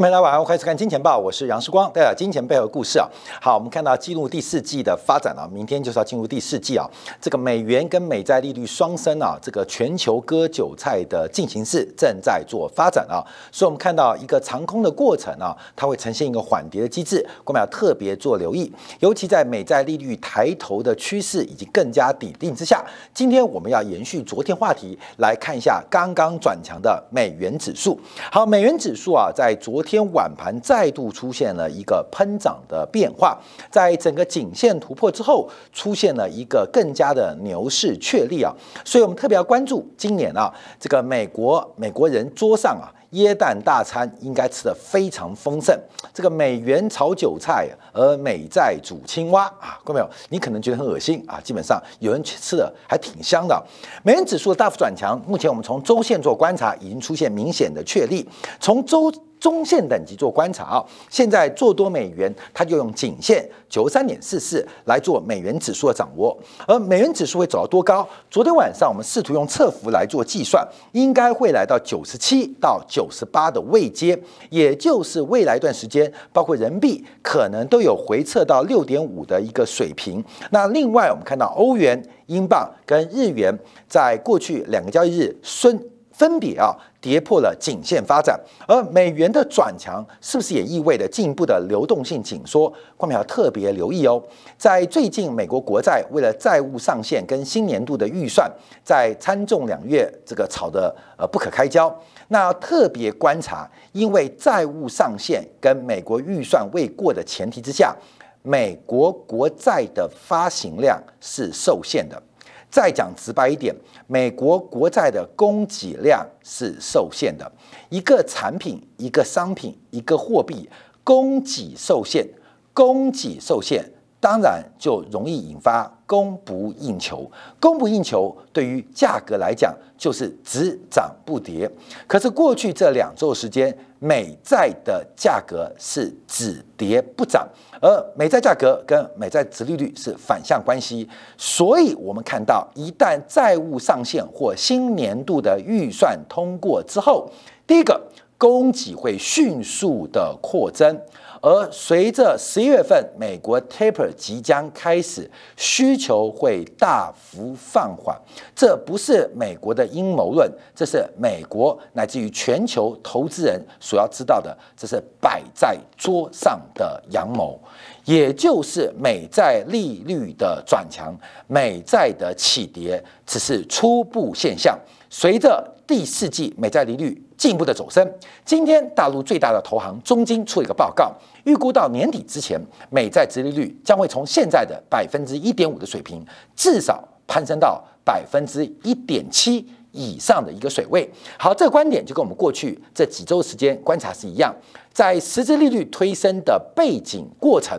众朋友，大家晚上好，欢迎看《金钱报》，我是杨世光，带来金钱背后故事啊。好，我们看到进入第四季的发展啊，明天就是要进入第四季啊。这个美元跟美债利率双升啊，这个全球割韭菜的进行式正在做发展啊。所以，我们看到一个长空的过程啊，它会呈现一个缓跌的机制，我们要特别做留意。尤其在美债利率抬头的趋势以及更加底定之下，今天我们要延续昨天话题来看一下刚刚转强的美元指数。好，美元指数啊，在昨天天晚盘再度出现了一个喷涨的变化，在整个颈线突破之后，出现了一个更加的牛市确立啊，所以我们特别要关注今年啊，这个美国美国人桌上啊。椰蛋大餐应该吃得非常丰盛，这个美元炒韭菜，而美债煮青蛙啊，各位没有？你可能觉得很恶心啊，基本上有人吃的还挺香的。美元指数的大幅转强，目前我们从周线做观察，已经出现明显的确立。从周中线等级做观察啊，现在做多美元，它就用颈线九十三点四四来做美元指数的掌握，而美元指数会走到多高？昨天晚上我们试图用侧幅来做计算，应该会来到九十七到九。九十八的位阶，也就是未来一段时间，包括人民币可能都有回撤到六点五的一个水平。那另外，我们看到欧元、英镑跟日元在过去两个交易日分分别啊。跌破了颈线发展，而美元的转强是不是也意味着进一步的流动性紧缩？观众要特别留意哦。在最近，美国国债为了债务上限跟新年度的预算，在参众两院这个吵得呃不可开交。那要特别观察，因为债务上限跟美国预算未过的前提之下，美国国债的发行量是受限的。再讲直白一点，美国国债的供给量是受限的。一个产品、一个商品、一个货币，供给受限，供给受限。当然就容易引发供不应求，供不应求对于价格来讲就是只涨不跌。可是过去这两周时间，美债的价格是只跌不涨，而美债价格跟美债殖利率是反向关系。所以我们看到，一旦债务上限或新年度的预算通过之后，第一个供给会迅速的扩增。而随着十一月份美国 taper 即将开始，需求会大幅放缓。这不是美国的阴谋论，这是美国乃至于全球投资人所要知道的，这是摆在桌上的阳谋，也就是美债利率的转强，美债的起跌只是初步现象。随着第四季美债利率进一步的走升，今天大陆最大的投行中金出了一个报告。预估到年底之前，美债殖利率将会从现在的百分之一点五的水平，至少攀升到百分之一点七以上的一个水位。好，这个观点就跟我们过去这几周时间观察是一样，在实质利率推升的背景过程，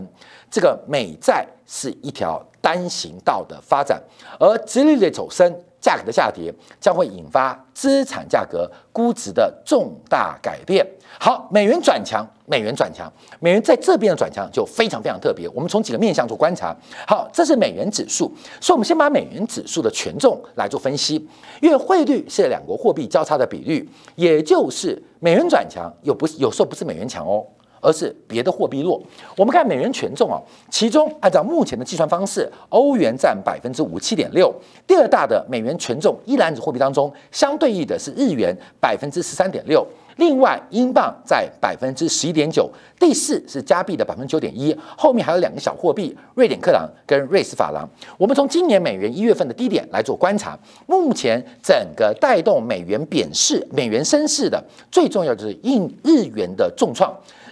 这个美债是一条单行道的发展，而殖利率走升。价格的下跌将会引发资产价格估值的重大改变。好，美元转强，美元转强，美元在这边的转强就非常非常特别。我们从几个面向做观察。好，这是美元指数，所以我们先把美元指数的权重来做分析。因为汇率是两国货币交叉的比率，也就是美元转强，有不是有时候不是美元强哦。而是别的货币弱。我们看美元权重啊，其中按照目前的计算方式，欧元占百分之五七点六，第二大的美元权重一篮子货币当中，相对应的是日元百分之十三点六，另外英镑在百分之十一点九，第四是加币的百分之九点一，后面还有两个小货币，瑞典克朗跟瑞士法郎。我们从今年美元一月份的低点来做观察，目前整个带动美元贬势、美元升势的最重要就是印日元的重创。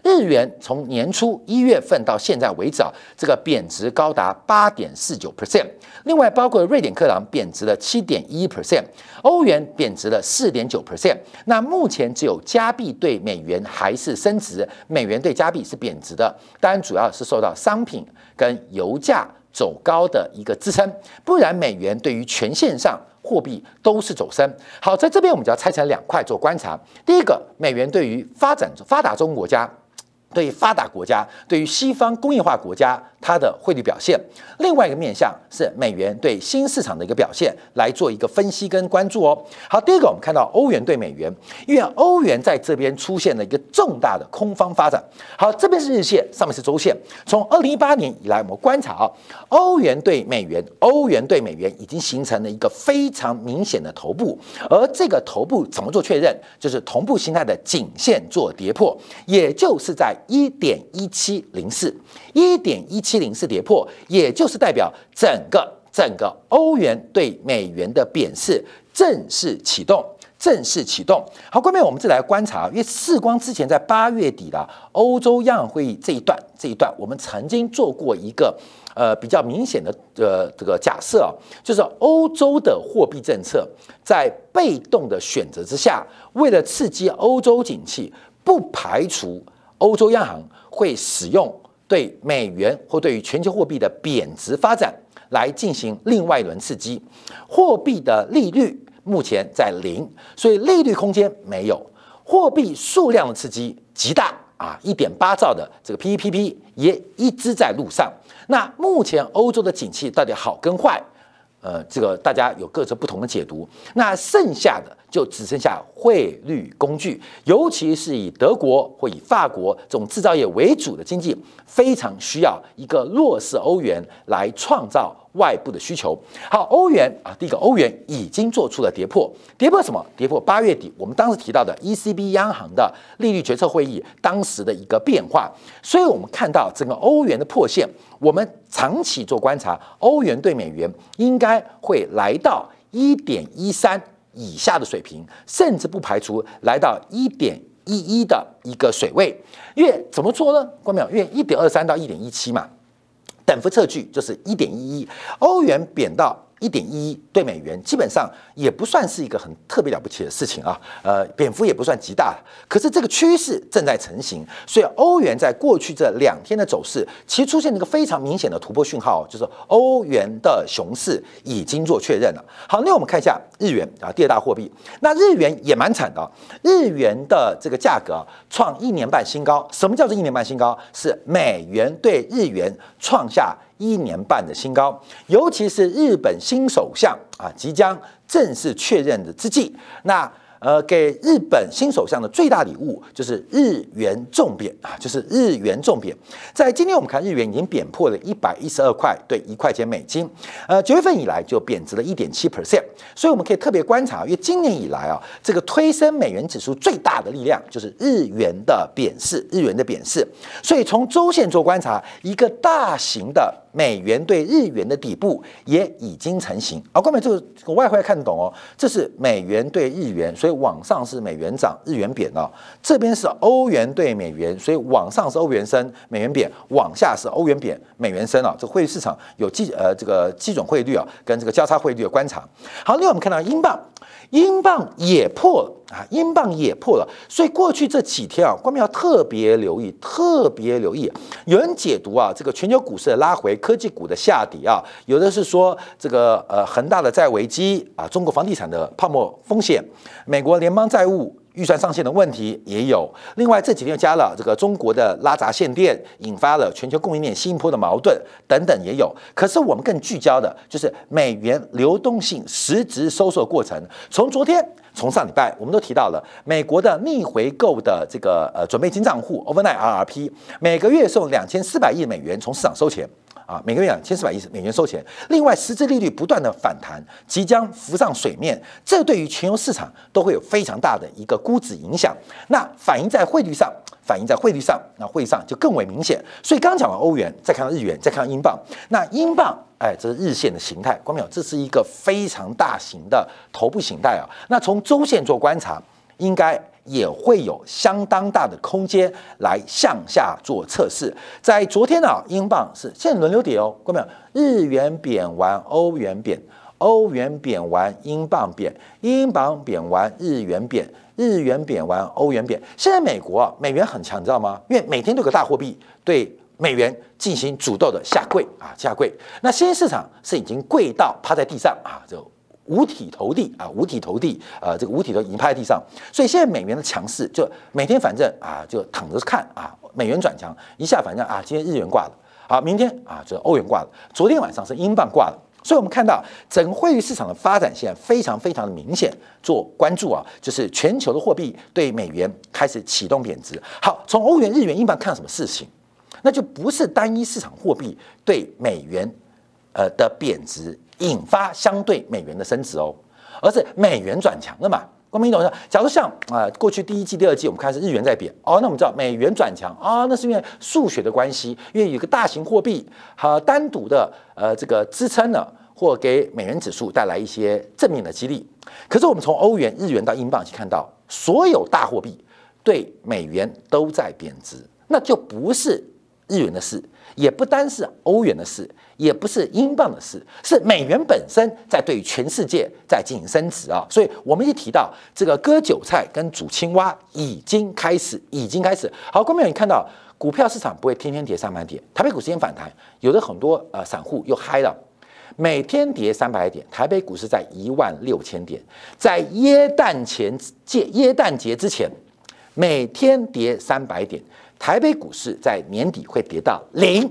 日元从年初一月份到现在为止啊，这个贬值高达八点四九 percent。另外，包括瑞典克朗贬值了七点一 percent，欧元贬值了四点九 percent。那目前只有加币对美元还是升值，美元对加币是贬值的。当然，主要是受到商品跟油价走高的一个支撑，不然美元对于全线上货币都是走升。好，在这边我们就要拆成两块做观察。第一个，美元对于发展发达中国家。对发达国家，对于西方工业化国家它的汇率表现。另外一个面向是美元对新市场的一个表现，来做一个分析跟关注哦。好，第一个我们看到欧元对美元，因为欧元在这边出现了一个重大的空方发展。好，这边是日线，上面是周线。从二零一八年以来，我们观察啊，欧元对美元，欧元对美元已经形成了一个非常明显的头部，而这个头部怎么做确认？就是同步形态的颈线做跌破，也就是在一点一七零四，一点一七零四跌破，也就是代表整个整个欧元对美元的贬势正式启动。正式启动。好，后面我们再来观察，因为世光之前在八月底的欧洲央行会议这一段，这一段我们曾经做过一个呃比较明显的呃这个假设啊，就是欧洲的货币政策在被动的选择之下，为了刺激欧洲景气，不排除欧洲央行会使用对美元或对于全球货币的贬值发展来进行另外一轮刺激，货币的利率。目前在零，所以利率空间没有，货币数量的刺激极大啊，一点八兆的这个 P E P P 也一直在路上。那目前欧洲的景气到底好跟坏？呃，这个大家有各自不同的解读。那剩下的就只剩下汇率工具，尤其是以德国或以法国这种制造业为主的经济，非常需要一个弱势欧元来创造。外部的需求好，欧元啊，第一个欧元已经做出了跌破，跌破什么？跌破八月底我们当时提到的 ECB 央行的利率决策会议当时的一个变化，所以我们看到整个欧元的破线，我们长期做观察，欧元对美元应该会来到一点一三以下的水平，甚至不排除来到一点一一的一个水位，因为怎么做呢？关淼，因为一点二三到一点一七嘛。等幅测距就是一点一一，欧元贬到。一点一对美元，基本上也不算是一个很特别了不起的事情啊。呃，蝙蝠也不算极大，可是这个趋势正在成型，所以欧元在过去这两天的走势，其实出现了一个非常明显的突破讯号，就是欧元的熊市已经做确认了。好，那我们看一下日元啊，第二大货币，那日元也蛮惨的，日元的这个价格创一年半新高。什么叫做一年半新高？是美元对日元创下。一年半的新高，尤其是日本新首相啊，即将正式确认的之际，那。呃，给日本新首相的最大礼物就是日元重贬啊，就是日元重贬。在今天我们看日元已经贬破了一百一十二块对一块钱美金，呃，九月份以来就贬值了一点七 percent。所以我们可以特别观察，因为今年以来啊，这个推升美元指数最大的力量就是日元的贬势，日元的贬势。所以从周线做观察，一个大型的美元对日元的底部也已经成型。啊，关美这个外汇看得懂哦，这是美元对日元，所以。往上是美元涨，日元贬啊。这边是欧元对美元，所以往上是欧元升，美元贬；往下是欧元贬，美元升啊。这汇率市场有基呃这个基准汇率啊，跟这个交叉汇率的观察。好，另外我们看到英镑，英镑也破了啊，英镑也破了。所以过去这几天啊，官们要特别留意，特别留意。有人解读啊，这个全球股市的拉回，科技股的下跌啊，有的是说这个呃恒大的债危机啊，中国房地产的泡沫风险，美国联邦债务预算上限的问题也有，另外这几天又加了这个中国的拉闸限电，引发了全球供应链新一波的矛盾等等也有。可是我们更聚焦的就是美元流动性实质收缩过程。从昨天，从上礼拜，我们都提到了美国的逆回购的这个呃准备金账户 overnight RRP，每个月送两千四百亿美元从市场收钱。啊，每个月两千四百亿美元收钱。另外，实质利率不断的反弹，即将浮上水面，这对于全球市场都会有非常大的一个估值影响。那反映在汇率上，反映在汇率上，那汇率上就更为明显。所以刚讲完欧元，再看到日元，再看到英镑。那英镑，哎，这是日线的形态，光淼，这是一个非常大型的头部形态啊。那从周线做观察，应该。也会有相当大的空间来向下做测试。在昨天呢，英镑是现在轮流跌哦，看到没有？日元贬完，欧元贬；欧元贬完，英镑贬；英镑贬完，日元贬；日元贬完，欧元贬。现在美国啊，美元很强，你知道吗？因为每天都有个大货币对美元进行主动的下跪啊，下跪。那新兴市场是已经跪到趴在地上啊，就。五体投地啊，五体投地，呃，这个五体都已经趴在地上，所以现在美元的强势，就每天反正啊，就躺着看啊，美元转强一下，反正啊，今天日元挂了，好，明天啊，这欧元挂了，昨天晚上是英镑挂了，所以我们看到整个汇率市场的发展现在非常非常的明显，做关注啊，就是全球的货币对美元开始启动贬值。好，从欧元、日元、英镑看什么事情？那就不是单一市场货币对美元呃的贬值引发相对美元的升值哦，而是美元转强了嘛？光明懂说，假如像啊，过去第一季、第二季我们看是日元在贬哦，那我们知道美元转强啊，那是因为数学的关系，因为有个大型货币和单独的呃这个支撑呢，或给美元指数带来一些正面的激励。可是我们从欧元、日元到英镑去看到，所有大货币对美元都在贬值，那就不是日元的事。也不单是欧元的事，也不是英镑的事，是美元本身在对全世界在进行升值啊！所以我们一提到这个割韭菜跟煮青蛙已经开始，已经开始。好，观众你看到股票市场不会天天跌三百点，台北股市先反弹，有的很多呃散户又嗨了，每天跌三百点，台北股市在一万六千点，在耶诞前节耶诞节之前，每天跌三百点。台北股市在年底会跌到零，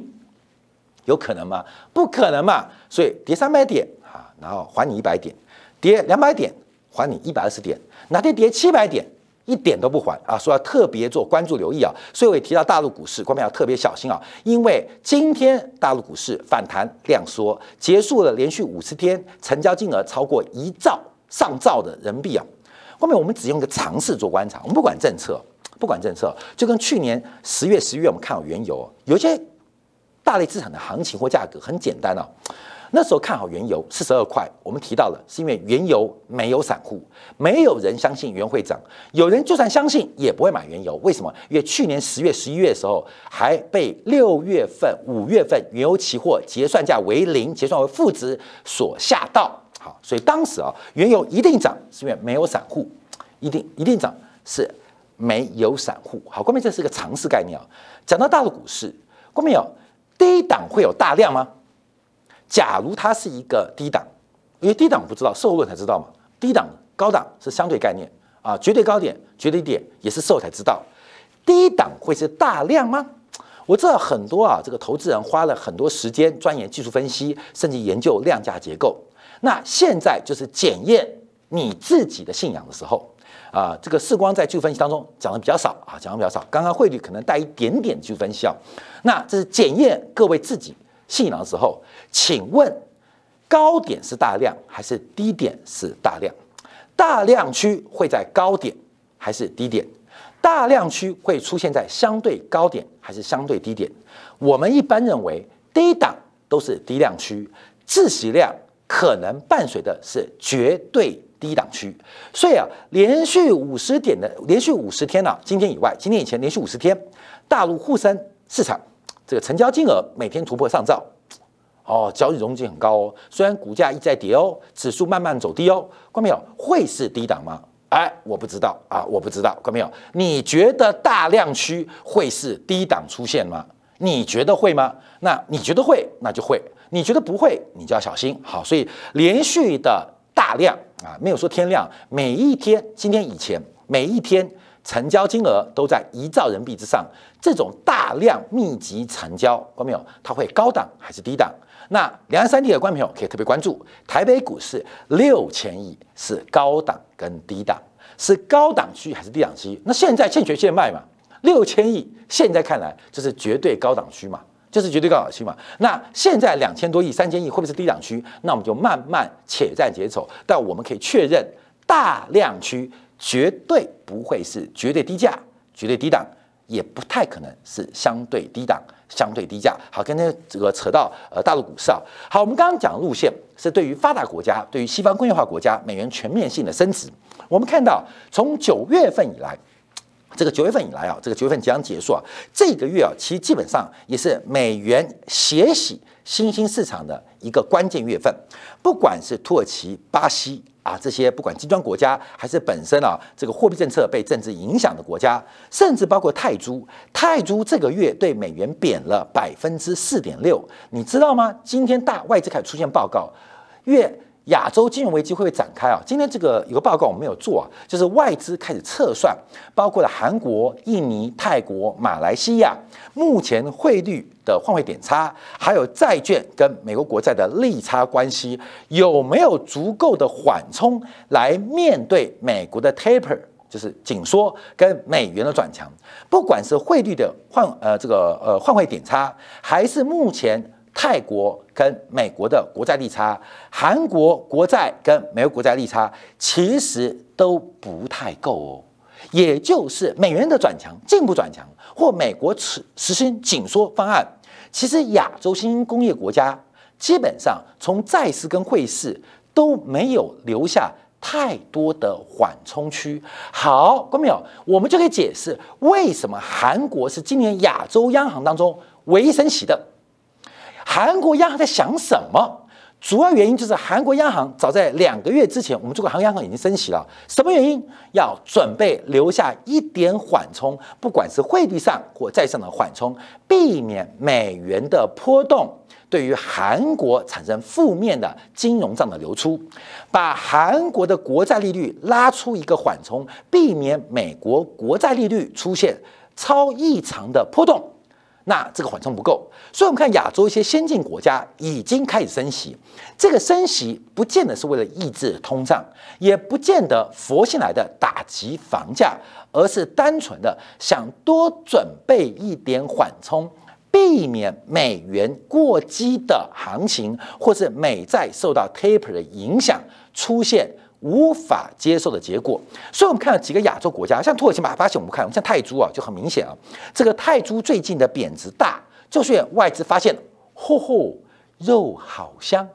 有可能吗？不可能嘛！所以跌三百点啊，然后还你一百点；跌两百点，还你一百二十点；哪天跌七百点，一点都不还啊！说要特别做关注留意啊！所以我也提到大陆股市，观众要特别小心啊！因为今天大陆股市反弹量缩，结束了连续五十天成交金额超过一兆上兆的人民币啊！后面我们只用个常识做观察，我们不管政策。不管政策，就跟去年十月、十一月我们看好原油，有些大类资产的行情或价格很简单啊。那时候看好原油四十二块，我们提到了是因为原油没有散户，没有人相信原会涨，有人就算相信也不会买原油。为什么？因为去年十月、十一月的时候还被六月份、五月份原油期货结算价为零、结算为负值所吓到。好，所以当时啊，原油一定涨，是因为没有散户，一定一定涨是。没有散户，好，关明这是一个常识概念啊。讲到大陆股市，关明有低档会有大量吗？假如它是一个低档，因为低档不知道，售后论才知道嘛。低档、高档是相对概念啊，绝对高点、绝对点也是售才知道。低档会是大量吗？我知道很多啊，这个投资人花了很多时间钻研技术分析，甚至研究量价结构。那现在就是检验你自己的信仰的时候。啊，这个视光在技术分析当中讲的比较少啊，讲的比较少。刚刚汇率可能带一点点技术分析啊。那这是检验各位自己信仰的时候，请问高点是大量还是低点是大量？大量区会在高点还是低点？大量区会出现在相对高点还是相对低点？我们一般认为低档都是低量区，自习量可能伴随的是绝对。低档区，所以啊，连续五十点的连续五十天呢，今天以外，今天以前连续五十天，大陆沪深市场这个成交金额每天突破上兆，哦，交易容积很高哦。虽然股价一再跌哦，指数慢慢走低哦，看没有？会是低档吗？哎，我不知道啊，我不知道，看没有？你觉得大量区会是低档出现吗？你觉得会吗？那你觉得会，那就会；你觉得不会，你就要小心。好，所以连续的。大量啊，没有说天量，每一天，今天以前每一天成交金额都在一兆人民币之上，这种大量密集成交，观众朋友，它会高档还是低档？那两岸三地的观众朋友可以特别关注，台北股市六千亿是高档跟低档，是高档区还是低档区？那现在欠缺现卖嘛，六千亿现在看来就是绝对高档区嘛。就是绝对高档区嘛？那现在两千多亿、三千亿会不会是低档区？那我们就慢慢且战且走。但我们可以确认，大量区绝对不会是绝对低价、绝对低档，也不太可能是相对低档、相对低价。好，跟那这个扯到呃大陆股市啊。好，我们刚刚讲路线是对于发达国家、对于西方工业化国家，美元全面性的升值。我们看到从九月份以来。这个九月份以来啊，这个九月份即将结束啊，这个月啊，其实基本上也是美元血洗新兴市场的一个关键月份。不管是土耳其、巴西啊这些，不管金砖国家，还是本身啊这个货币政策被政治影响的国家，甚至包括泰铢，泰铢这个月对美元贬了百分之四点六，你知道吗？今天大外资开始出现报告，月。亚洲金融危机会不会展开啊？今天这个有个报告我们没有做啊，就是外资开始测算，包括了韩国、印尼、泰国、马来西亚目前汇率的换汇点差，还有债券跟美国国债的利差关系，有没有足够的缓冲来面对美国的 taper，就是紧缩跟美元的转强？不管是汇率的换呃这个呃换汇点差，还是目前。泰国跟美国的国债利差，韩国国债跟美国国债利差其实都不太够哦。也就是美元的转强进一步转强，或美国实实行紧缩方案，其实亚洲新兴工业国家基本上从债市跟汇市都没有留下太多的缓冲区。好，观众朋友，我们就可以解释为什么韩国是今年亚洲央行当中唯一升息的。韩国央行在想什么？主要原因就是韩国央行早在两个月之前，我们中国韩国央行已经升息了。什么原因？要准备留下一点缓冲，不管是汇率上或债上的缓冲，避免美元的波动对于韩国产生负面的金融账的流出，把韩国的国债利率拉出一个缓冲，避免美国国债利率出现超异常的波动。那这个缓冲不够，所以我们看亚洲一些先进国家已经开始升息。这个升息不见得是为了抑制通胀，也不见得佛性来的打击房价，而是单纯的想多准备一点缓冲，避免美元过激的行情，或是美债受到 taper 的影响出现。无法接受的结果，所以我们看了几个亚洲国家，像土耳其马来发现，我们看像泰铢啊，就很明显啊，这个泰铢最近的贬值大，就是外资发现，嚯嚯，肉好香，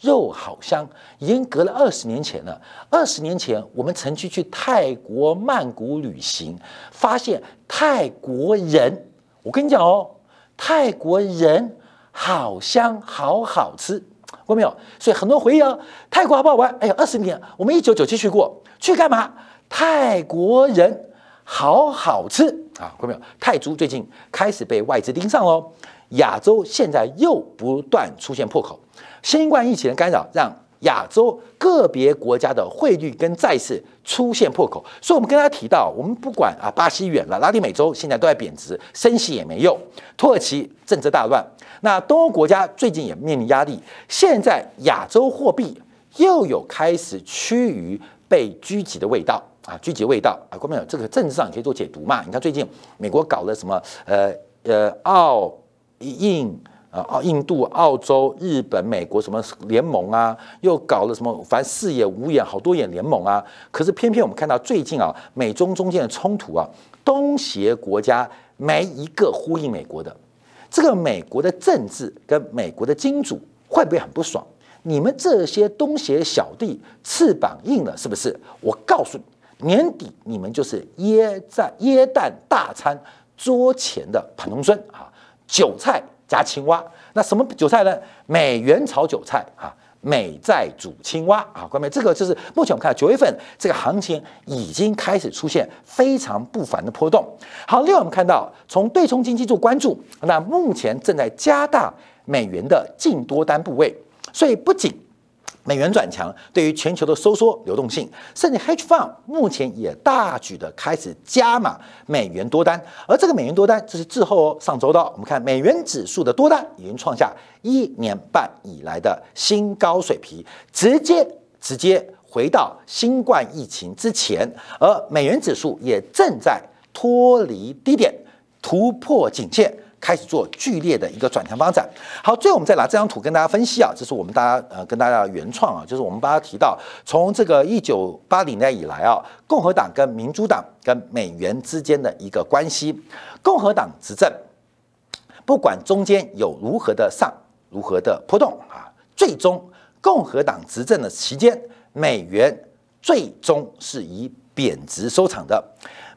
肉好香，已经隔了二十年前了。二十年前，我们曾经去泰国曼谷旅行，发现泰国人，我跟你讲哦，泰国人好香，好好吃。过没有？所以很多回忆啊，泰国好不好玩？哎呀，二十年，我们一九九七去过去干嘛？泰国人好好吃啊！过没有？泰铢最近开始被外资盯上喽，亚洲现在又不断出现破口，新冠疫情的干扰让。亚洲个别国家的汇率跟债市出现破口，所以我们跟大家提到，我们不管啊，巴西远了，拉丁美洲现在都在贬值，升息也没用。土耳其政治大乱，那东欧国家最近也面临压力。现在亚洲货币又有开始趋于被狙击的味道啊，狙击味道啊，观众朋友，这个政治上也可以做解读嘛？你看最近美国搞了什么？呃呃，澳印。啊，印度、澳洲、日本、美国什么联盟啊？又搞了什么？反正四眼、五眼、好多眼联盟啊！可是偏偏我们看到最近啊，美中中间的冲突啊，东协国家没一个呼应美国的。这个美国的政治跟美国的金主会不会很不爽？你们这些东协小弟翅膀硬了是不是？我告诉你，年底你们就是椰在椰蛋大餐桌前的盘龙孙啊，韭菜。加青蛙，那什么韭菜呢？美元炒韭菜啊，美债煮青蛙啊，各位，这个就是目前我们看到九月份这个行情已经开始出现非常不凡的波动。好，另外我们看到从对冲经济做关注，那目前正在加大美元的净多单部位，所以不仅。美元转强，对于全球的收缩流动性，甚至 hedge fund 目前也大举的开始加码美元多单，而这个美元多单，这是滞后哦。上周到我们看美元指数的多单已经创下一年半以来的新高水平，直接直接回到新冠疫情之前，而美元指数也正在脱离低点，突破颈线。开始做剧烈的一个转强发展。好，最后我们再拿这张图跟大家分析啊，这是我们大家呃跟大家原创啊，就是我们把它提到从这个一九八零年以来啊，共和党跟民主党跟美元之间的一个关系。共和党执政，不管中间有如何的上如何的波动啊，最终共和党执政的期间，美元最终是以贬值收场的。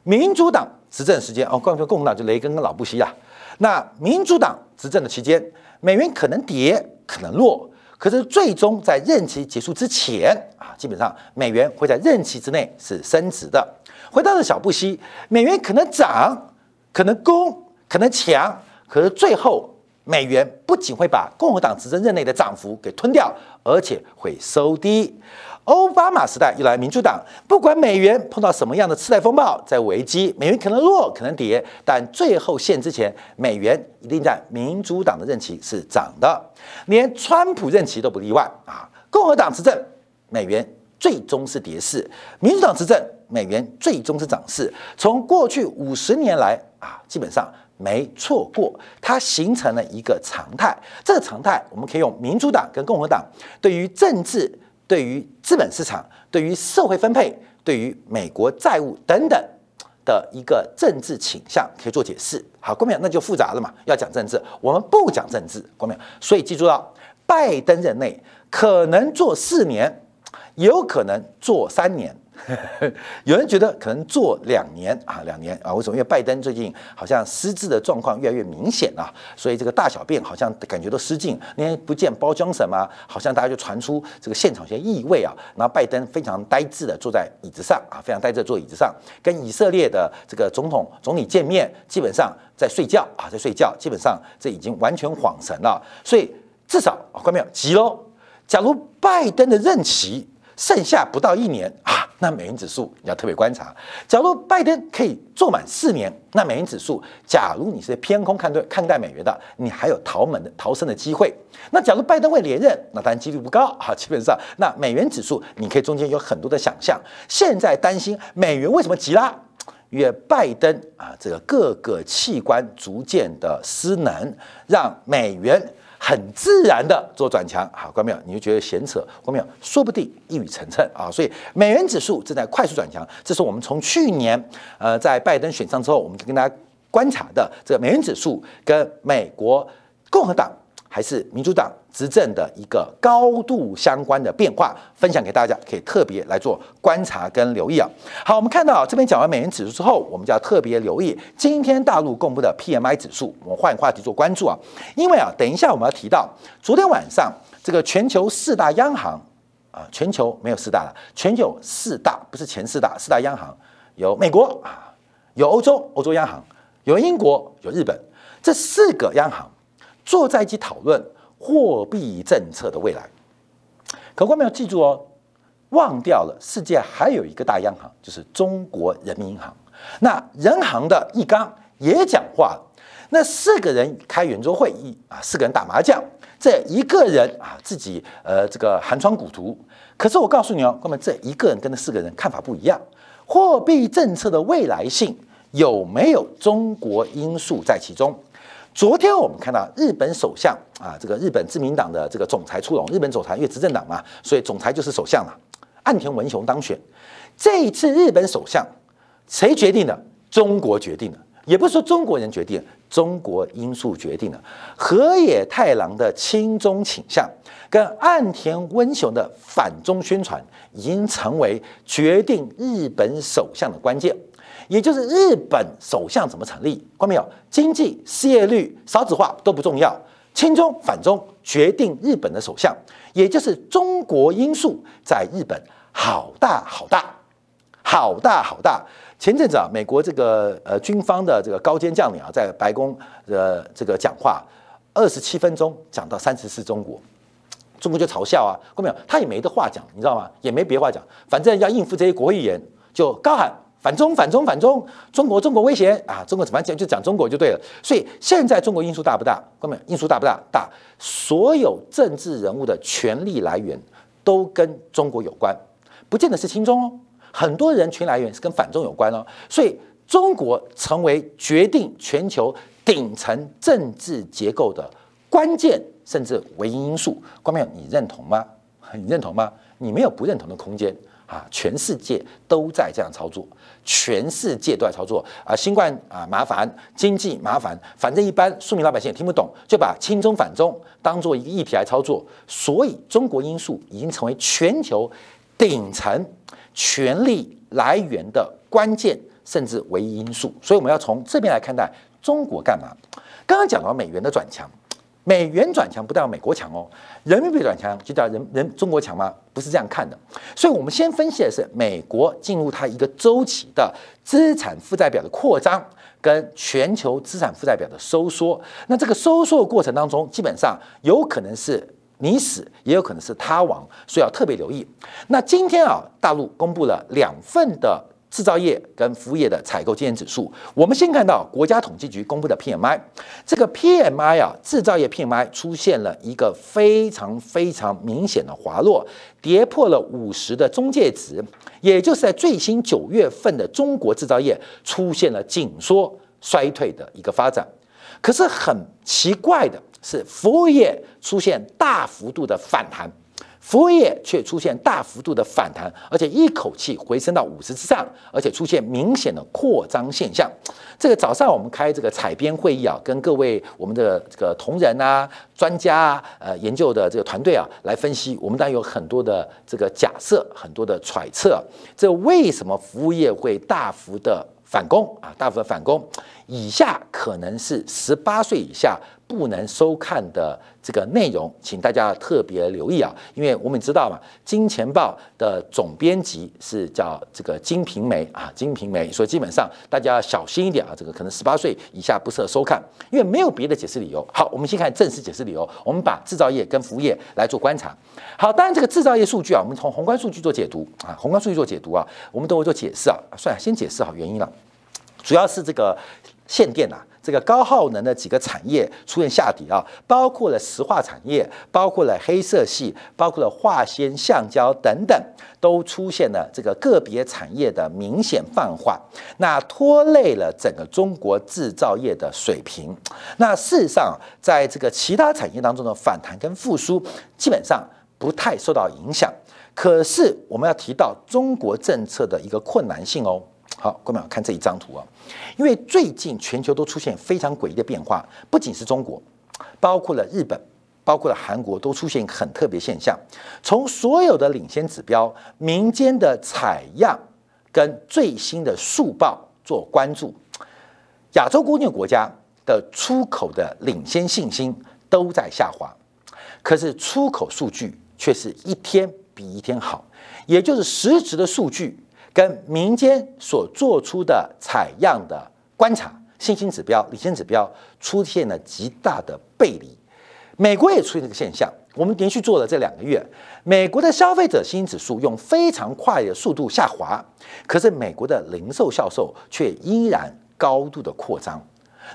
民主党执政时间哦，关于共和党就雷根跟老布希啊。那民主党执政的期间，美元可能跌，可能落，可是最终在任期结束之前啊，基本上美元会在任期之内是升值的。回到了小布希，美元可能涨，可能攻，可能强，可是最后美元不仅会把共和党执政任内的涨幅给吞掉，而且会收低。奥巴马时代又来民主党，不管美元碰到什么样的次贷风暴，在危机，美元可能弱，可能跌，但最后现之前，美元一定在民主党的任期是涨的，连川普任期都不例外啊。共和党执政，美元最终是跌势；民主党执政，美元最终是涨势。从过去五十年来啊，基本上没错过，它形成了一个常态。这个常态，我们可以用民主党跟共和党对于政治。对于资本市场、对于社会分配、对于美国债务等等的一个政治倾向，可以做解释。好，郭明，那就复杂了嘛。要讲政治，我们不讲政治，郭明。所以记住了，拜登任内可能做四年，有可能做三年。有人觉得可能做两年啊，两年啊？为什么？因为拜登最近好像失智的状况越来越明显啊，所以这个大小便好像感觉都失禁。那天不见包江省嘛，好像大家就传出这个现场一些异味啊。然后拜登非常呆滞的坐在椅子上啊，非常呆滞坐椅子上，跟以色列的这个总统总理见面，基本上在睡觉啊，在睡觉，基本上这已经完全恍神了。所以至少看到没有急喽？假如拜登的任期剩下不到一年啊。那美元指数你要特别观察。假如拜登可以做满四年，那美元指数，假如你是偏空看对看待美元的，你还有逃门的逃生的机会。那假如拜登会连任，那当然几率不高 啊。基本上，那美元指数你可以中间有很多的想象。现在担心美元为什么急拉？因为拜登啊，这个各个器官逐渐的失能，让美元。很自然的做转强，好，关没有？你就觉得闲扯，关没有？说不定一语成谶啊！所以美元指数正在快速转强，这是我们从去年呃在拜登选上之后，我们就跟大家观察的这个美元指数跟美国共和党。还是民主党执政的一个高度相关的变化，分享给大家，可以特别来做观察跟留意啊。好，我们看到这边讲完美元指数之后，我们就要特别留意今天大陆公布的 PMI 指数。我们换话题做关注啊，因为啊，等一下我们要提到昨天晚上这个全球四大央行啊，全球没有四大了，全球四大不是前四大，四大央行有美国啊，有欧洲欧洲央行，有英国，有日本，这四个央行。坐在一起讨论货币政策的未来，可观众要记住哦，忘掉了世界还有一个大央行，就是中国人民银行。那人行的易纲也讲话了，那四个人开圆桌会议啊，四个人打麻将，这一个人啊自己呃这个寒窗苦读。可是我告诉你哦，哥们，这一个人跟那四个人看法不一样，货币政策的未来性有没有中国因素在其中？昨天我们看到日本首相啊，这个日本自民党的这个总裁出笼。日本总裁因为执政党嘛，所以总裁就是首相了。岸田文雄当选。这一次日本首相谁决定的？中国决定的，也不是说中国人决定，中国因素决定的。河野太郎的亲中倾向跟岸田文雄的反中宣传，已经成为决定日本首相的关键。也就是日本首相怎么成立？关没有？经济、失业率、少子化都不重要，亲中反中决定日本的首相，也就是中国因素在日本好大好大，好大好大。前阵子啊，美国这个呃军方的这个高阶将领啊，在白宫的这个讲话，二十七分钟讲到三十四中国，中国就嘲笑啊，关没有？他也没得话讲，你知道吗？也没别话讲，反正要应付这些国会议员，就高喊。反中反中反中，中国中国威胁啊！中国怎么讲就讲中国就对了。所以现在中国因素大不大？哥们，因素大不大？大。所有政治人物的权力来源都跟中国有关，不见得是亲中哦。很多人权来源是跟反中有关哦。所以中国成为决定全球顶层政治结构的关键甚至唯一因素。关妹，你认同吗？你认同吗？你没有不认同的空间。啊，全世界都在这样操作，全世界都在操作啊！新冠啊，麻烦经济麻烦，反正一般庶民老百姓也听不懂，就把亲中反中当做一个议题来操作。所以，中国因素已经成为全球顶层权力来源的关键，甚至唯一因素。所以，我们要从这边来看待中国干嘛？刚刚讲到美元的转强，美元转强不代表美国强哦，人民币转强就叫人人中国强吗？不是这样看的。所以，我们先分析的是美国进入它一个周期的资产负债表的扩张，跟全球资产负债表的收缩。那这个收缩的过程当中，基本上有可能是你死，也有可能是他亡，所以要特别留意。那今天啊，大陆公布了两份的。制造业跟服务业的采购经验指数，我们先看到国家统计局公布的 PMI，这个 PMI 啊，制造业 PMI 出现了一个非常非常明显的滑落，跌破了五十的中介值，也就是在最新九月份的中国制造业出现了紧缩衰退的一个发展。可是很奇怪的是，服务业出现大幅度的反弹。服务业却出现大幅度的反弹，而且一口气回升到五十之上，而且出现明显的扩张现象。这个早上我们开这个采编会议啊，跟各位我们的这个同仁啊、专家啊、呃研究的这个团队啊来分析，我们当然有很多的这个假设，很多的揣测。这为什么服务业会大幅的反攻啊？大幅的反攻，以下可能是十八岁以下。不能收看的这个内容，请大家特别留意啊！因为我们知道嘛，《金钱报》的总编辑是叫这个金瓶梅啊，金瓶梅，所以基本上大家要小心一点啊！这个可能十八岁以下不适合收看，因为没有别的解释理由。好，我们先看正式解释理由。我们把制造业跟服务业来做观察。好，当然这个制造业数据啊，我们从宏观数据做解读啊，宏观数据做解读啊，我们都会做解释啊。算了，先解释好原因了，主要是这个限电呐。这个高耗能的几个产业出现下跌啊，包括了石化产业，包括了黑色系，包括了化纤、橡胶等等，都出现了这个个别产业的明显放缓，那拖累了整个中国制造业的水平。那事实上，在这个其他产业当中的反弹跟复苏，基本上不太受到影响。可是我们要提到中国政策的一个困难性哦。好，各位看这一张图啊，因为最近全球都出现非常诡异的变化，不仅是中国，包括了日本，包括了韩国，都出现很特别现象。从所有的领先指标、民间的采样跟最新的速报做关注，亚洲工业国家的出口的领先信心都在下滑，可是出口数据却是一天比一天好，也就是实质的数据。跟民间所做出的采样的观察信心指标、领先指标出现了极大的背离，美国也出现这个现象。我们连续做了这两个月，美国的消费者信心指数用非常快的速度下滑，可是美国的零售销售却依然高度的扩张。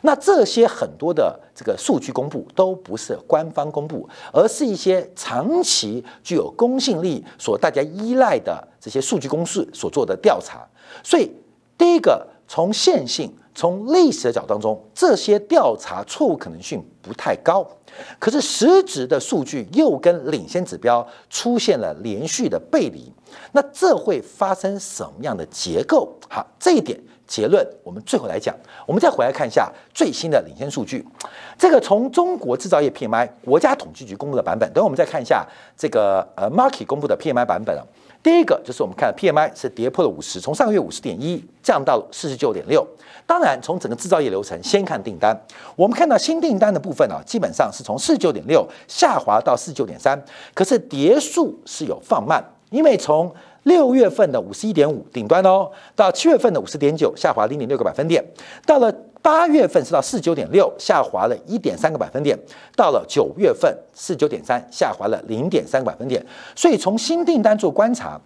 那这些很多的这个数据公布都不是官方公布，而是一些长期具有公信力、所大家依赖的这些数据公司所做的调查。所以，第一个从线性、从历史的角度当中，这些调查错误可能性不太高。可是实质的数据又跟领先指标出现了连续的背离，那这会发生什么样的结构？好，这一点。结论，我们最后来讲，我们再回来看一下最新的领先数据。这个从中国制造业 PMI 国家统计局公布的版本，等我们再看一下这个呃 Market 公布的 PMI 版本啊。第一个就是我们看 PMI 是跌破了五十，从上个月五十点一降到四十九点六。当然，从整个制造业流程先看订单，我们看到新订单的部分啊，基本上是从四十九点六下滑到四十九点三，可是跌速是有放慢，因为从六月份的五十一点五顶端哦，到七月份的五十点九下滑零点六个百分点，到了八月份是到四九点六下滑了一点三个百分点，到了九月份四九点三下滑了零点三个百分点。所以从新订单做观察，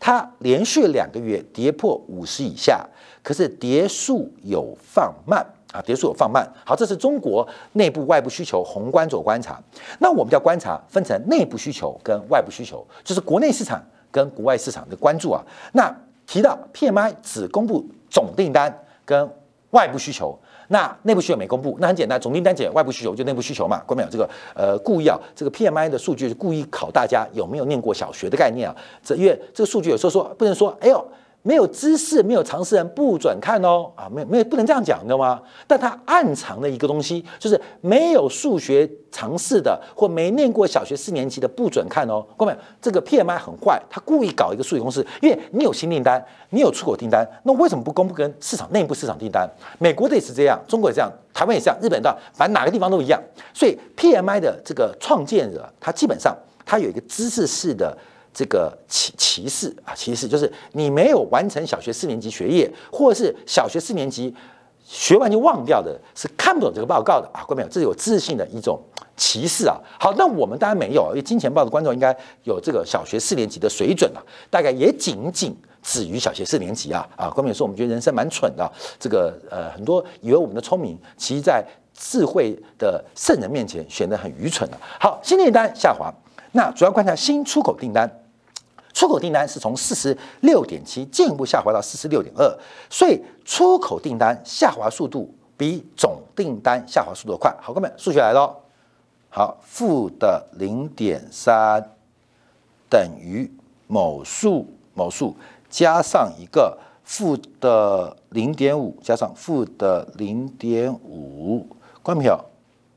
它连续两个月跌破五十以下，可是跌速有放慢啊，跌速有放慢。好，这是中国内部外部需求宏观做观察。那我们叫观察分成内部需求跟外部需求，就是国内市场。跟国外市场的关注啊，那提到 PMI 只公布总订单跟外部需求，那内部需求没公布，那很简单，总订单减外部需求就内部需求嘛，关没有？这个呃故意啊，这个 PMI 的数据是故意考大家有没有念过小学的概念啊，这因为这个数据有时候说不能说，哎呦。没有知识、没有常识人不准看哦啊，没有没有不能这样讲，知道吗？但它暗藏的一个东西，就是没有数学常识的或没念过小学四年级的不准看哦。各位，这个 PMI 很坏，他故意搞一个数学公式，因为你有新订单，你有出口订单，那为什么不公布跟市场内部市场订单？美国的也是这样，中国也这样，台湾也这样，日本的，反正哪个地方都一样。所以 PMI 的这个创建者，他基本上他有一个知识式的这个歧歧视啊，歧视就是你没有完成小学四年级学业，或者是小学四年级学完就忘掉的，是看不懂这个报告的啊，各位没有？这是有自信的一种歧视啊。好，那我们当然没有，因为金钱豹的观众应该有这个小学四年级的水准啊，大概也仅仅止于小学四年级啊啊。关键说我们觉得人生蛮蠢的，这个呃很多以为我们的聪明，其实在智慧的圣人面前显得很愚蠢了。好，新订单下滑，那主要观察新出口订单。出口订单是从四十六点七进一步下滑到四十六点二，所以出口订单下滑速度比总订单下滑速度快。好，哥们，数学来了。好，负的零点三等于某数某数加上一个负的零点五加上负的零点五，关没有？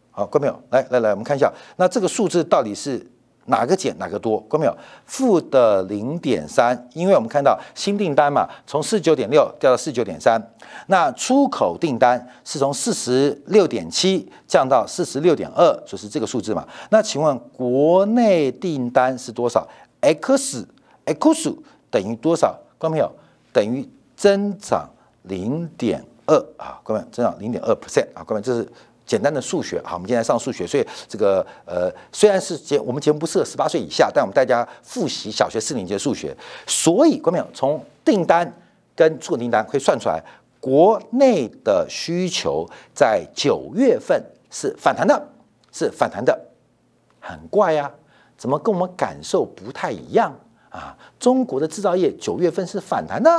好，关没有？来来来，我们看一下，那这个数字到底是？哪个减哪个多？看到没有？负的零点三，因为我们看到新订单嘛，从四十九点六掉到四十九点三。那出口订单是从四十六点七降到四十六点二，就是这个数字嘛。那请问国内订单是多少？x x 等于多少？看到没有？等于增长零点二啊，各位，增长零点二 percent 啊，各位，这是。简单的数学，好，我们今天上数学，所以这个呃，虽然是节我们节目不适合十八岁以下，但我们大家复习小学四年级的数学，所以观众朋友从订单跟出口订单可以算出来，国内的需求在九月份是反弹的，是反弹的，很怪呀，怎么跟我们感受不太一样啊？中国的制造业九月份是反弹的，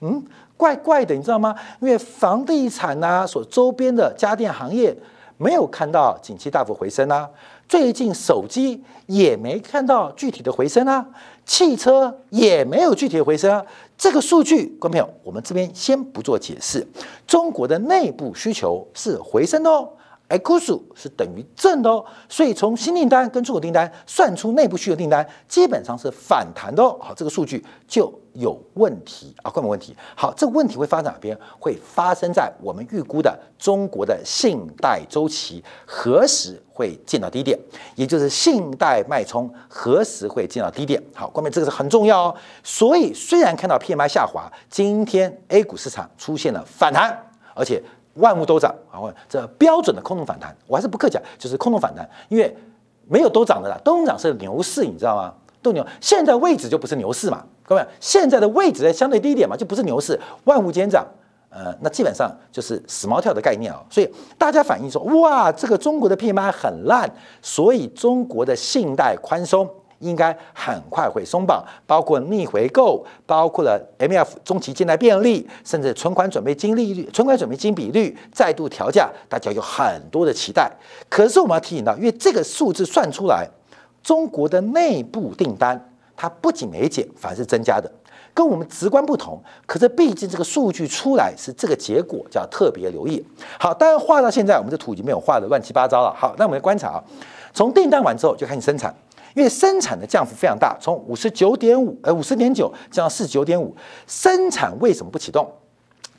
嗯，怪怪的，你知道吗？因为房地产呐，所周边的家电行业。没有看到景气大幅回升啊，最近手机也没看到具体的回升啊，汽车也没有具体的回升啊。这个数据，观众朋友，我们这边先不做解释。中国的内部需求是回升的哦。X 数是等于正的哦，所以从新订单跟出口订单算出内部需求订单，基本上是反弹的哦。好，这个数据就有问题啊，根本问题。好，这个问题会发生哪边？会发生在我们预估的中国的信贷周期何时会见到低点，也就是信贷脉冲何时会见到低点。好，关键这个是很重要哦。所以虽然看到 PMI 下滑，今天 A 股市场出现了反弹，而且。万物都涨，好，这标准的空头反弹，我还是不客气，就是空头反弹，因为没有都涨的啦，都涨是牛市，你知道吗？都牛，现在位置就不是牛市嘛，各位，现在的位置在相对低一点嘛，就不是牛市，万物皆涨，呃，那基本上就是死猫跳的概念啊，所以大家反映说，哇，这个中国的 PMI 很烂，所以中国的信贷宽松。应该很快会松绑，包括逆回购，包括了 M F 中期借贷便利，甚至存款准备金利率、存款准备金比率再度调价，大家有很多的期待。可是我们要提醒到，因为这个数字算出来，中国的内部订单它不仅没减，反而是增加的，跟我们直观不同。可是毕竟这个数据出来是这个结果，就要特别留意。好，当然画到现在，我们这图已经没有画的乱七八糟了。好，那我们来观察啊，从订单完之后就开始生产。因为生产的降幅非常大，从五十九点五，呃，五十点九降到四十九点五，生产为什么不启动？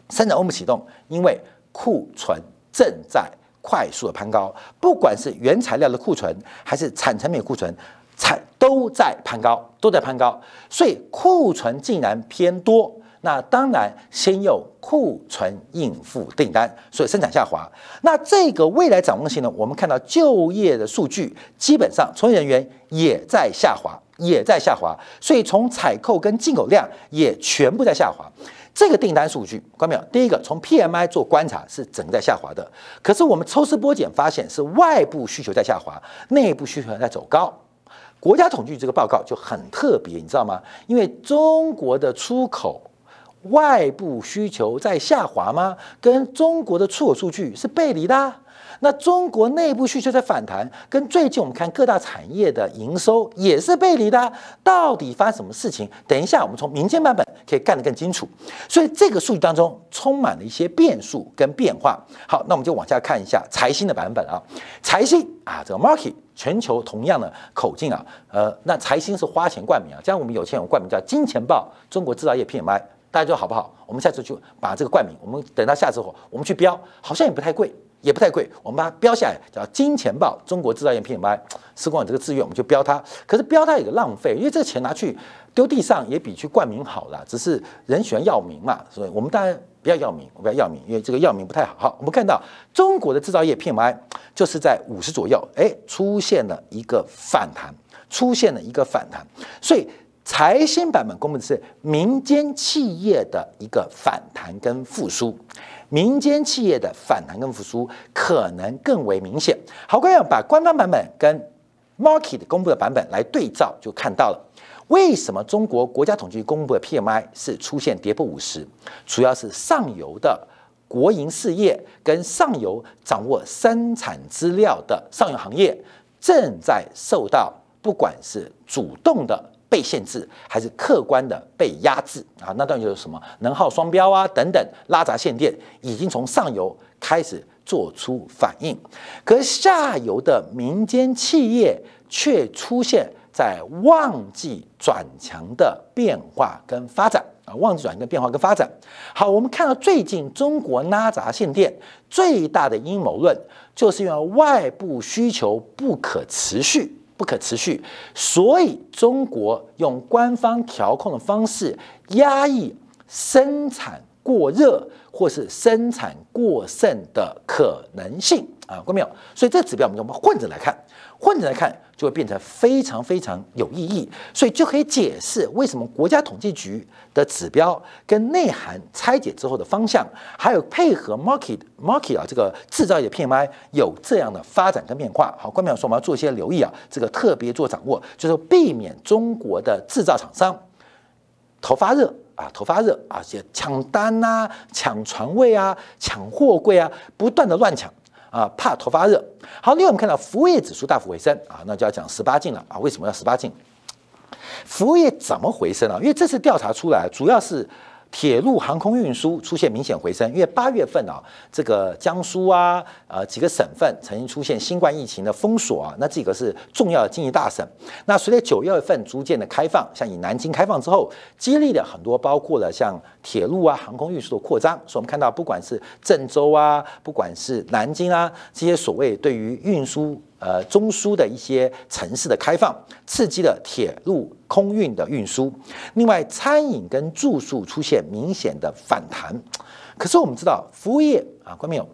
生产为什么启动？因为库存正在快速的攀高，不管是原材料的库存，还是产成品库存，产都在攀高，都在攀高，所以库存竟然偏多。那当然，先用库存应付订单，所以生产下滑。那这个未来展望性呢？我们看到就业的数据，基本上从业人员也在下滑，也在下滑。所以从采购跟进口量也全部在下滑。这个订单数据，看到没有？第一个从 PMI 做观察是整个在下滑的，可是我们抽丝剥茧发现是外部需求在下滑，内部需求在走高。国家统计局这个报告就很特别，你知道吗？因为中国的出口。外部需求在下滑吗？跟中国的出口数据是背离的。那中国内部需求在反弹，跟最近我们看各大产业的营收也是背离的。到底发生什么事情？等一下我们从民间版本可以看得更清楚。所以这个数据当中充满了一些变数跟变化。好，那我们就往下看一下财新的版本啊。财新啊，这个 market 全球同样的口径啊，呃，那财新是花钱冠名啊，像我们有钱人冠名叫金钱豹中国制造业 PMI。大家觉得好不好？我们下次就把这个冠名，我们等到下次后，我们去标，好像也不太贵，也不太贵，我们把它标下来，叫金钱豹中国制造业 PMI。时光有这个资源，我们就标它。可是标它有个浪费，因为这个钱拿去丢地上也比去冠名好了。只是人喜欢要名嘛，所以我们当然不要要名，不要要名，因为这个要名不太好。好，我们看到中国的制造业 PMI 就是在五十左右，哎，出现了一个反弹，出现了一个反弹。所以财新版本公布的是民间企业的一个反弹跟复苏。民间企业的反弹跟复苏可能更为明显。好，各位把官方版本跟 market 公布的版本来对照，就看到了为什么中国国家统计局公布的 PMI 是出现跌破五十，主要是上游的国营事业跟上游掌握生产资料的上游行业正在受到不管是主动的。被限制还是客观的被压制啊？那当然就是什么能耗双标啊等等拉闸限电已经从上游开始做出反应，可下游的民间企业却出现在旺季转强的变化跟发展啊，旺季转强的变化跟发展。好，我们看到最近中国拉闸限电最大的阴谋论，就是因为外部需求不可持续。不可持续，所以中国用官方调控的方式压抑生产过热或是生产过剩的可能性啊，看到没有？所以这指标我们就混着来看。混着来看，就会变成非常非常有意义，所以就可以解释为什么国家统计局的指标跟内涵拆解之后的方向，还有配合 market market 啊这个制造业 PMI 有这样的发展跟变化。好，关淼说我们要做一些留意啊，这个特别做掌握，就是避免中国的制造厂商头发热啊，头发热啊，些抢单呐、抢床位啊、抢货柜啊，不断的乱抢。啊，怕头发热。好，另外我们看到服务业指数大幅回升啊，那就要讲十八禁了啊。为什么要十八禁？服务业怎么回升啊？因为这次调查出来，主要是。铁路航空运输出现明显回升，因为八月份啊，这个江苏啊，呃几个省份曾经出现新冠疫情的封锁啊，那这个是重要的经济大省。那随着九月份逐渐的开放，像以南京开放之后，激励了很多包括了像铁路啊、航空运输的扩张。所以我们看到，不管是郑州啊，不管是南京啊，这些所谓对于运输。呃，中枢的一些城市的开放，刺激了铁路空运的运输。另外，餐饮跟住宿出现明显的反弹。可是我们知道，服务业啊，关没有？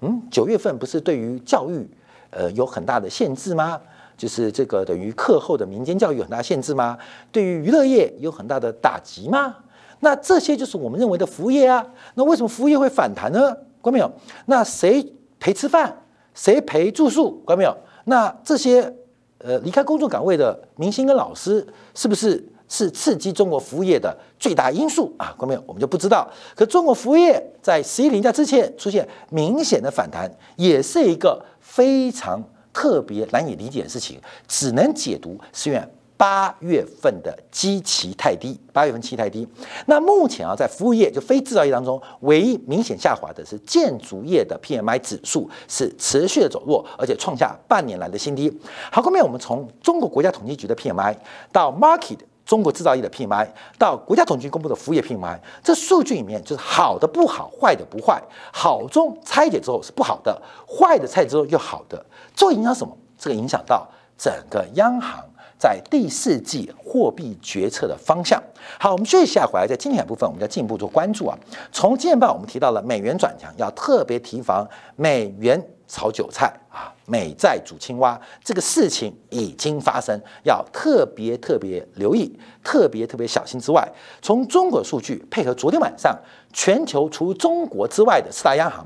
嗯，九月份不是对于教育呃有很大的限制吗？就是这个等于课后的民间教育有很大限制吗？对于娱乐业有很大的打击吗？那这些就是我们认为的服务业啊。那为什么服务业会反弹呢？关没有？那谁陪吃饭？谁陪住宿？关没有？那这些呃离开工作岗位的明星跟老师，是不是是刺激中国服务业的最大因素啊？关没有？我们就不知道。可中国服务业在十一零假之前出现明显的反弹，也是一个非常特别难以理解的事情，只能解读是因为。八月份的基期太低，八月份期太低。那目前啊，在服务业就非制造业当中，唯一明显下滑的是建筑业的 PMI 指数是持续的走弱，而且创下半年来的新低。好，后面我们从中国国家统计局的 PMI 到 Market 中国制造业的 PMI 到国家统计局公布的服务业 PMI，这数据里面就是好的不好，坏的不坏，好中拆解之后是不好的，坏的拆解之后又好的，这影响什么？这个影响到整个央行。在第四季货币决策的方向。好，我们休息一下，回来在今天部分，我们要进一步做关注啊。从今天报我们提到了美元转强，要特别提防美元炒韭菜啊，美债煮青蛙这个事情已经发生，要特别特别留意，特别特别小心之外，从中国数据配合昨天晚上全球除中国之外的四大央行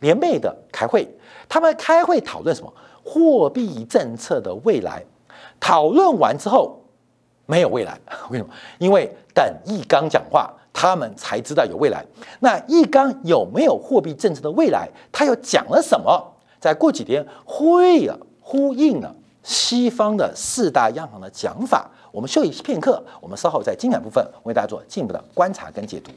联袂的开会，他们开会讨论什么？货币政策的未来。讨论完之后，没有未来，为什么？因为等易纲讲话，他们才知道有未来。那易纲有没有货币政策的未来？他又讲了什么？再过几天，呼应了呼应了西方的四大央行的讲法。我们休息片刻，我们稍后在精彩部分为大家做进一步的观察跟解读。